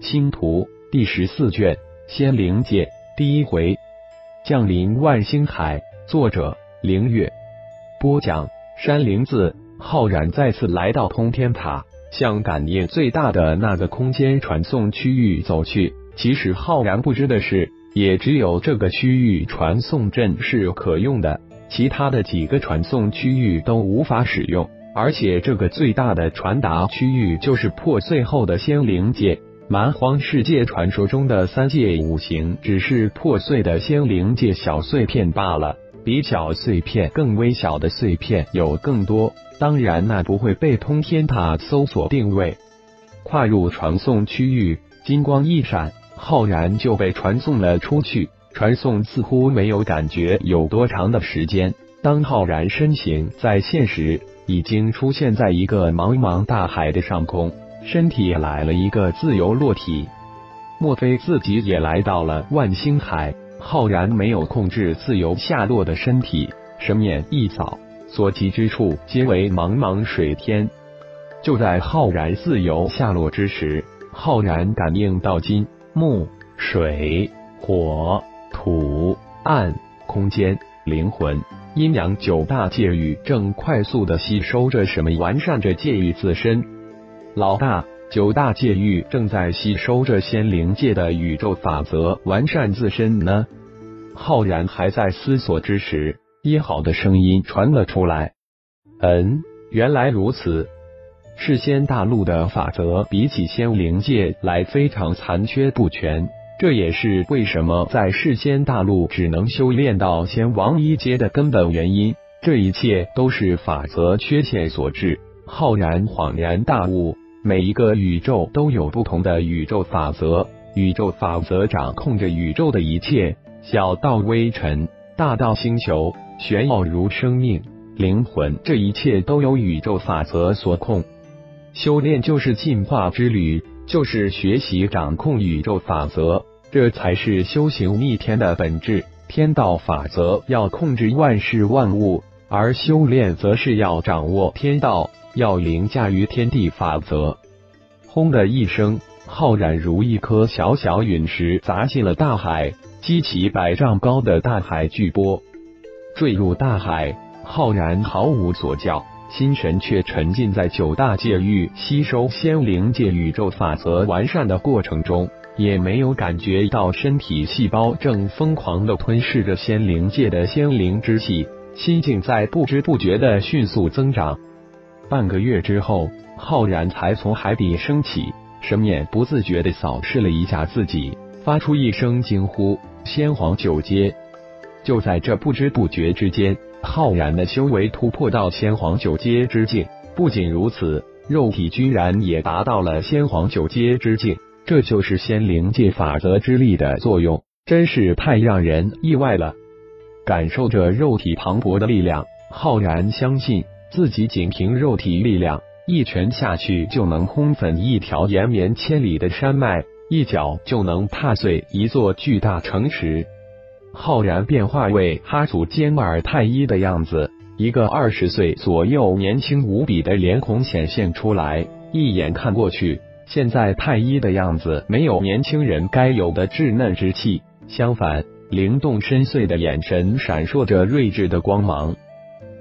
星图第十四卷，仙灵界第一回，降临万星海。作者：凌月。播讲：山灵子。浩然再次来到通天塔，向感应最大的那个空间传送区域走去。其实浩然不知的是，也只有这个区域传送阵是可用的，其他的几个传送区域都无法使用。而且这个最大的传达区域就是破碎后的仙灵界。蛮荒世界传说中的三界五行，只是破碎的仙灵界小碎片罢了。比小碎片更微小的碎片有更多，当然那不会被通天塔搜索定位。跨入传送区域，金光一闪，浩然就被传送了出去。传送似乎没有感觉有多长的时间。当浩然身形在现实，已经出现在一个茫茫大海的上空。身体也来了一个自由落体，莫非自己也来到了万星海？浩然没有控制自由下落的身体，神眼一扫，所及之处皆为茫茫水天。就在浩然自由下落之时，浩然感应到金、木、水、火、土、暗、空间、灵魂、阴阳九大界域正快速的吸收着什么，完善着界域自身。老大，九大界域正在吸收着仙灵界的宇宙法则，完善自身呢。浩然还在思索之时，耶好的声音传了出来。嗯，原来如此。世仙大陆的法则比起仙灵界来非常残缺不全，这也是为什么在世仙大陆只能修炼到仙王一阶的根本原因。这一切都是法则缺陷所致。浩然恍然大悟，每一个宇宙都有不同的宇宙法则，宇宙法则掌控着宇宙的一切，小到微尘，大到星球，玄奥如生命、灵魂，这一切都由宇宙法则所控。修炼就是进化之旅，就是学习掌控宇宙法则，这才是修行逆天的本质。天道法则要控制万事万物，而修炼则是要掌握天道。要凌驾于天地法则。轰的一声，浩然如一颗小小陨石砸进了大海，激起百丈高的大海巨波，坠入大海。浩然毫无所教，心神却沉浸在九大界域吸收仙灵界宇宙法则完善的过程中，也没有感觉到身体细胞正疯狂的吞噬着仙灵界的仙灵之气，心境在不知不觉的迅速增长。半个月之后，浩然才从海底升起，神眼不自觉地扫视了一下自己，发出一声惊呼：“仙皇九阶！”就在这不知不觉之间，浩然的修为突破到仙皇九阶之境。不仅如此，肉体居然也达到了仙皇九阶之境。这就是仙灵界法则之力的作用，真是太让人意外了。感受着肉体磅礴的力量，浩然相信。自己仅凭肉体力量，一拳下去就能轰粉一条延绵千里的山脉，一脚就能踏碎一座巨大城池。浩然变化为哈祖坚尔太一的样子，一个二十岁左右、年轻无比的脸孔显现出来。一眼看过去，现在太一的样子没有年轻人该有的稚嫩之气，相反，灵动深邃的眼神闪烁着睿智的光芒。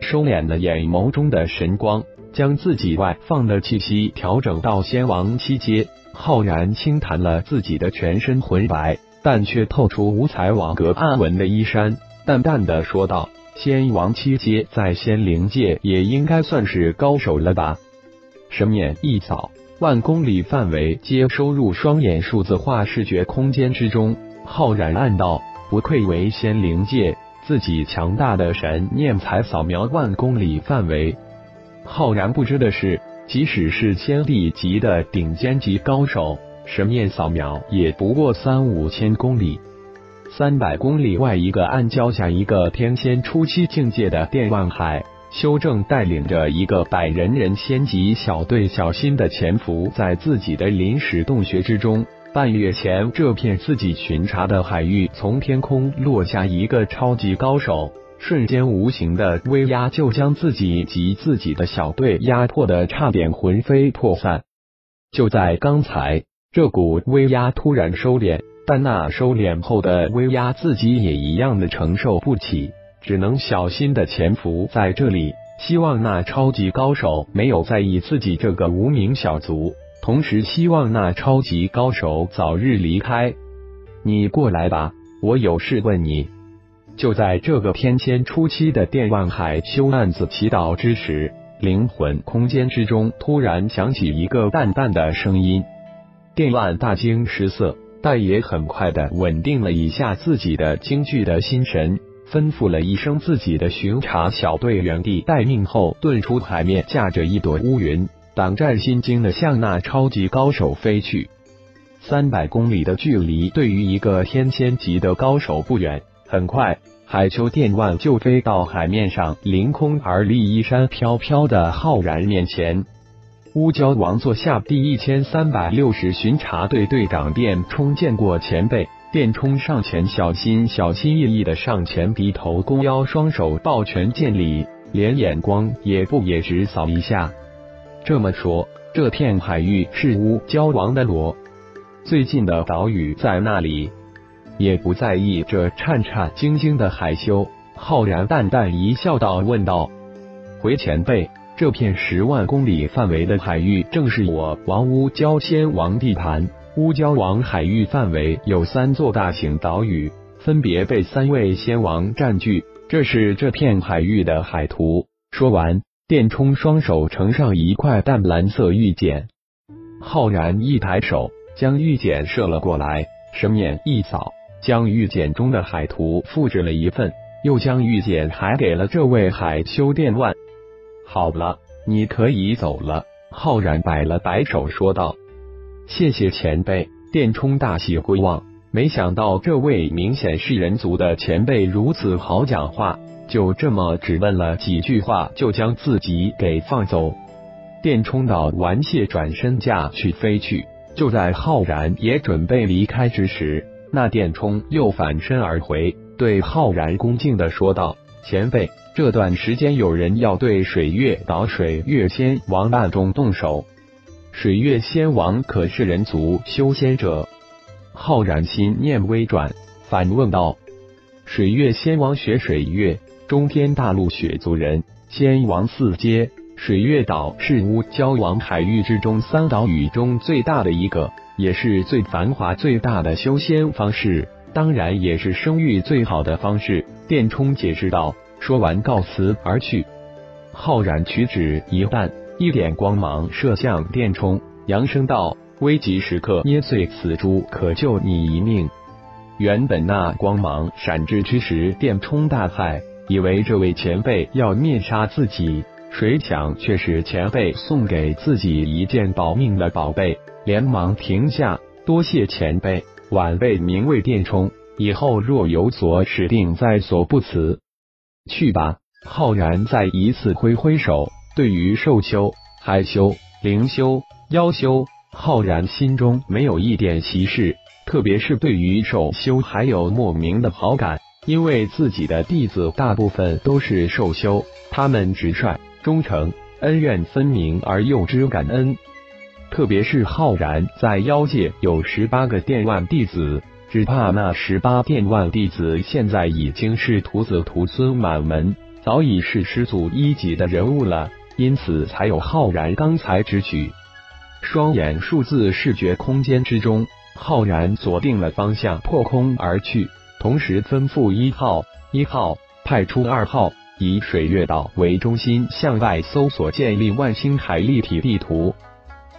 收敛了眼眸中的神光，将自己外放的气息调整到仙王七阶。浩然轻弹了自己的全身浑白，但却透出五彩网格暗纹的衣衫，淡淡的说道：“仙王七阶在仙灵界也应该算是高手了吧？”神眼一扫，万公里范围皆收入双眼数字化视觉空间之中。浩然暗道：“不愧为仙灵界。”自己强大的神念才扫描万公里范围，浩然不知的是，即使是仙帝级的顶尖级高手，神念扫描也不过三五千公里。三百公里外，一个暗礁下，一个天仙初期境界的电万海，修正带领着一个百人人仙级小队，小心的潜伏在自己的临时洞穴之中。半月前，这片自己巡查的海域，从天空落下一个超级高手，瞬间无形的威压就将自己及自己的小队压迫的差点魂飞魄散。就在刚才，这股威压突然收敛，但那收敛后的威压自己也一样的承受不起，只能小心的潜伏在这里，希望那超级高手没有在意自己这个无名小卒，同时希望那超级高手早日离开。你过来吧，我有事问你。就在这个天仙初期的电万海修案子祈祷之时，灵魂空间之中突然响起一个淡淡的声音。电万大惊失色，但也很快的稳定了一下自己的惊惧的心神，吩咐了一声自己的巡查小队原地待命后，遁出海面，驾着一朵乌云，胆战心惊的向那超级高手飞去。三百公里的距离对于一个天仙级的高手不远。很快，海丘电万就飞到海面上，凌空而立，衣衫飘飘的浩然面前。乌蛟王座下第一千三百六十巡查队队长电冲见过前辈，电冲上前，小心小心翼翼的上前，低头弓腰，双手抱拳见礼，连眼光也不也直扫一下。这么说，这片海域是乌蛟王的罗最近的岛屿在那里？也不在意这颤颤兢兢的海修，浩然淡淡一笑道：“问道，回前辈，这片十万公里范围的海域正是我王乌蛟仙王地盘。乌蛟王海域范围有三座大型岛屿，分别被三位仙王占据。这是这片海域的海图。”说完，电冲双手呈上一块淡蓝色玉简，浩然一抬手将玉简射了过来，神眼一扫。将玉简中的海图复制了一份，又将玉简还给了这位海修电万。好了，你可以走了。浩然摆了摆手说道：“谢谢前辈。”电冲大喜归望，没想到这位明显是人族的前辈如此好讲话，就这么只问了几句话就将自己给放走。电冲道完谢，转身驾去飞去。就在浩然也准备离开之时。那电冲又反身而回，对浩然恭敬的说道：“前辈，这段时间有人要对水月岛水月仙王暗中动手。水月仙王可是人族修仙者？”浩然心念微转，反问道：“水月仙王学水月，中天大陆雪族人，仙王四阶。水月岛是乌蛟王海域之中三岛屿中最大的一个。”也是最繁华、最大的修仙方式，当然也是生育最好的方式。电冲解释道，说完告辞而去。浩然取指一弹，一点光芒射向电冲，扬声道：“危急时刻捏碎此珠，可救你一命。”原本那光芒闪至之时，电冲大骇，以为这位前辈要灭杀自己，谁想却是前辈送给自己一件保命的宝贝。连忙停下，多谢前辈，晚辈名为电冲，以后若有所指定，在所不辞。去吧。浩然再一次挥挥手，对于寿修、海修、灵修、妖修，浩然心中没有一点歧视，特别是对于兽修还有莫名的好感，因为自己的弟子大部分都是兽修，他们直率、忠诚、恩怨分明而又知感恩。特别是浩然在妖界有十八个电万弟子，只怕那十八电万弟子现在已经是徒子徒孙满门，早已是师祖一级的人物了，因此才有浩然刚才之举。双眼数字视觉空间之中，浩然锁定了方向，破空而去，同时吩咐一号一号派出二号，以水月岛为中心向外搜索，建立万星海立体地图。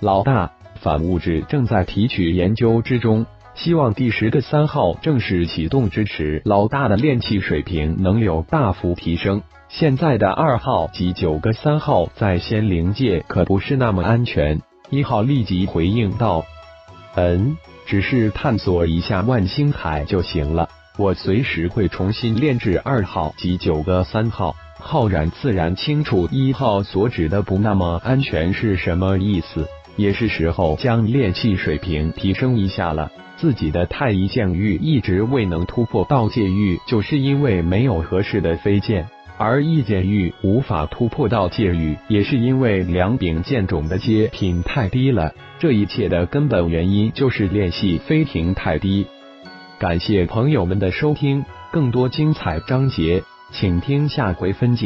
老大，反物质正在提取研究之中，希望第十个三号正式启动之时，老大的炼气水平能有大幅提升。现在的二号及九个三号在仙灵界可不是那么安全。一号立即回应道：“嗯，只是探索一下万星海就行了，我随时会重新炼制二号及九个三号。”浩然自然清楚一号所指的不那么安全是什么意思。也是时候将炼气水平提升一下了。自己的太一剑域一直未能突破道界域，就是因为没有合适的飞剑。而易剑玉无法突破到界域，也是因为两柄剑种的阶品太低了。这一切的根本原因就是练习飞艇太低。感谢朋友们的收听，更多精彩章节，请听下回分解。